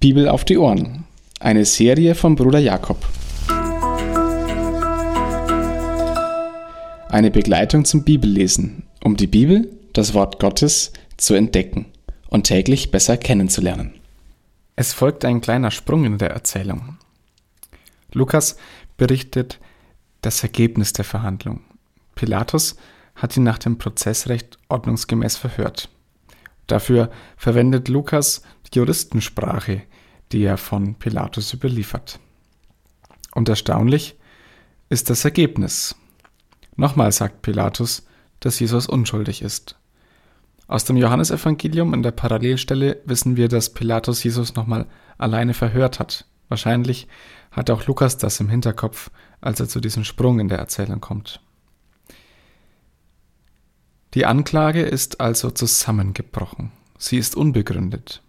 Bibel auf die Ohren. Eine Serie von Bruder Jakob. Eine Begleitung zum Bibellesen, um die Bibel, das Wort Gottes, zu entdecken und täglich besser kennenzulernen. Es folgt ein kleiner Sprung in der Erzählung. Lukas berichtet das Ergebnis der Verhandlung. Pilatus hat ihn nach dem Prozessrecht ordnungsgemäß verhört. Dafür verwendet Lukas Juristensprache, die er von Pilatus überliefert. Und erstaunlich ist das Ergebnis. Nochmal sagt Pilatus, dass Jesus unschuldig ist. Aus dem Johannesevangelium in der Parallelstelle wissen wir, dass Pilatus Jesus nochmal alleine verhört hat. Wahrscheinlich hat auch Lukas das im Hinterkopf, als er zu diesem Sprung in der Erzählung kommt. Die Anklage ist also zusammengebrochen. Sie ist unbegründet.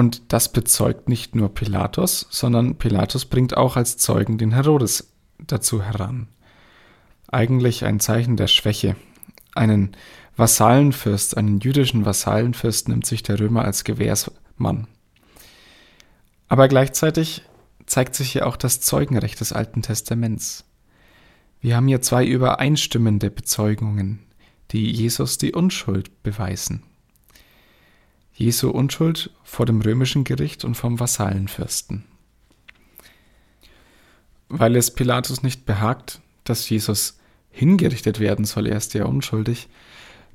Und das bezeugt nicht nur Pilatus, sondern Pilatus bringt auch als Zeugen den Herodes dazu heran. Eigentlich ein Zeichen der Schwäche. Einen Vasallenfürst, einen jüdischen Vasallenfürst nimmt sich der Römer als Gewährsmann. Aber gleichzeitig zeigt sich hier auch das Zeugenrecht des Alten Testaments. Wir haben hier zwei übereinstimmende Bezeugungen, die Jesus die Unschuld beweisen. Jesu Unschuld vor dem römischen Gericht und vom Vasallenfürsten. Weil es Pilatus nicht behagt, dass Jesus hingerichtet werden soll, er ist ja unschuldig,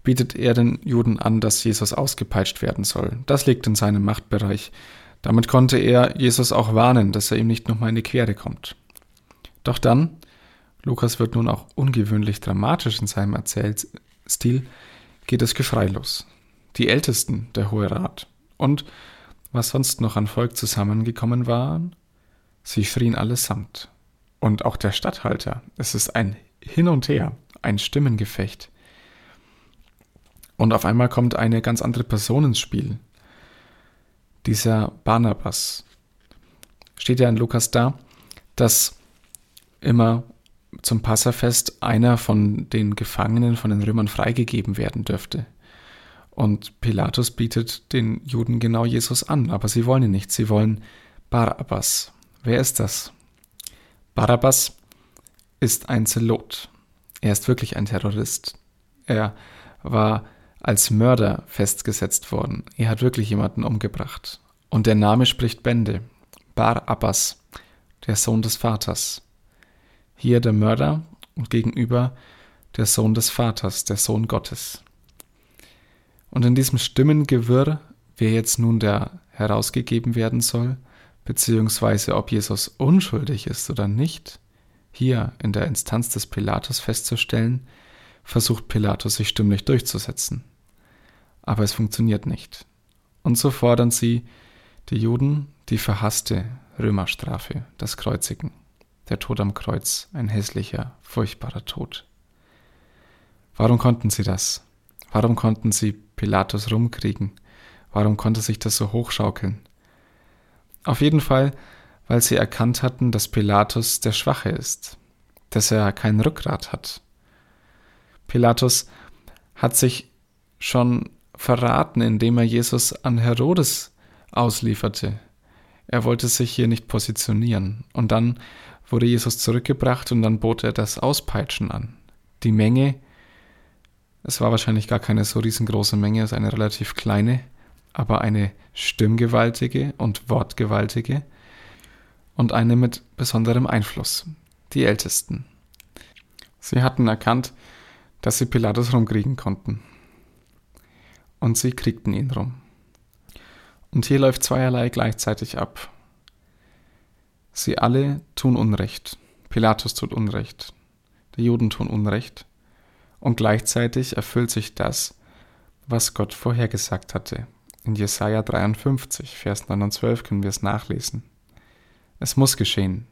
bietet er den Juden an, dass Jesus ausgepeitscht werden soll. Das liegt in seinem Machtbereich. Damit konnte er Jesus auch warnen, dass er ihm nicht nochmal in die Quere kommt. Doch dann Lukas wird nun auch ungewöhnlich dramatisch in seinem Erzählstil, geht es gefreilos. Die Ältesten der Hohe Rat und was sonst noch an Volk zusammengekommen waren, sie schrien allesamt. Und auch der Statthalter. Es ist ein Hin und Her, ein Stimmengefecht. Und auf einmal kommt eine ganz andere Person ins Spiel. Dieser Barnabas. Steht ja in Lukas da, dass immer zum Passafest einer von den Gefangenen von den Römern freigegeben werden dürfte. Und Pilatus bietet den Juden genau Jesus an, aber sie wollen ihn nicht, sie wollen Barabbas. Wer ist das? Barabbas ist ein Zelot. Er ist wirklich ein Terrorist. Er war als Mörder festgesetzt worden. Er hat wirklich jemanden umgebracht. Und der Name spricht Bände. Barabbas, der Sohn des Vaters. Hier der Mörder und gegenüber der Sohn des Vaters, der Sohn Gottes. Und in diesem Stimmengewirr, wer jetzt nun der herausgegeben werden soll, beziehungsweise ob Jesus unschuldig ist oder nicht, hier in der Instanz des Pilatus festzustellen, versucht Pilatus sich stimmlich durchzusetzen. Aber es funktioniert nicht. Und so fordern sie, die Juden, die verhasste Römerstrafe, das Kreuzigen der Tod am Kreuz, ein hässlicher, furchtbarer Tod. Warum konnten sie das? Warum konnten sie Pilatus rumkriegen? Warum konnte sich das so hochschaukeln? Auf jeden Fall, weil sie erkannt hatten, dass Pilatus der Schwache ist, dass er kein Rückgrat hat. Pilatus hat sich schon verraten, indem er Jesus an Herodes auslieferte. Er wollte sich hier nicht positionieren. Und dann wurde Jesus zurückgebracht und dann bot er das Auspeitschen an. Die Menge, es war wahrscheinlich gar keine so riesengroße Menge, es ist eine relativ kleine, aber eine stimmgewaltige und wortgewaltige und eine mit besonderem Einfluss, die Ältesten. Sie hatten erkannt, dass sie Pilatus rumkriegen konnten. Und sie kriegten ihn rum. Und hier läuft zweierlei gleichzeitig ab. Sie alle tun Unrecht. Pilatus tut Unrecht. Die Juden tun Unrecht. Und gleichzeitig erfüllt sich das, was Gott vorhergesagt hatte. In Jesaja 53, Vers 9 und 12 können wir es nachlesen. Es muss geschehen.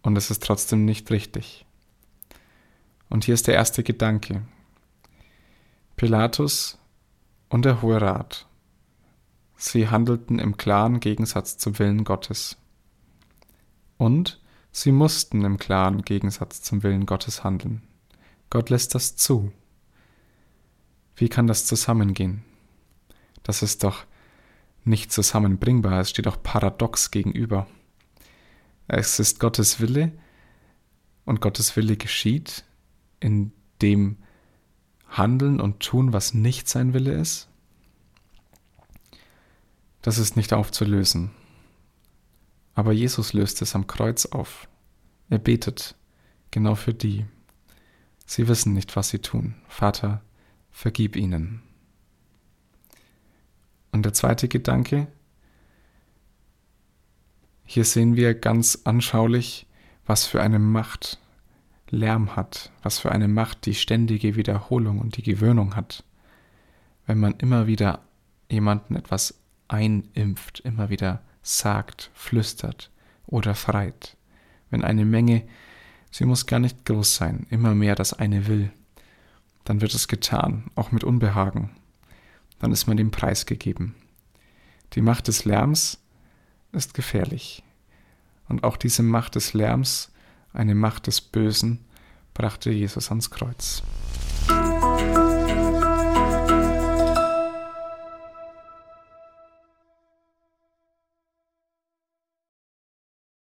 Und es ist trotzdem nicht richtig. Und hier ist der erste Gedanke. Pilatus und der Hohe Rat. Sie handelten im klaren Gegensatz zum Willen Gottes und sie mussten im klaren Gegensatz zum Willen Gottes handeln. Gott lässt das zu. Wie kann das zusammengehen? Das ist doch nicht zusammenbringbar, es steht auch paradox gegenüber. Es ist Gottes Wille und Gottes Wille geschieht in dem Handeln und Tun, was nicht sein Wille ist. Das ist nicht aufzulösen. Aber Jesus löst es am Kreuz auf. Er betet genau für die. Sie wissen nicht, was sie tun. Vater, vergib ihnen. Und der zweite Gedanke, hier sehen wir ganz anschaulich, was für eine Macht Lärm hat, was für eine Macht die ständige Wiederholung und die Gewöhnung hat. Wenn man immer wieder jemanden etwas einimpft, immer wieder sagt, flüstert oder freit. Wenn eine Menge, sie muss gar nicht groß sein, immer mehr das eine will, dann wird es getan, auch mit Unbehagen. Dann ist man dem Preis gegeben. Die Macht des Lärms ist gefährlich. Und auch diese Macht des Lärms, eine Macht des Bösen, brachte Jesus ans Kreuz.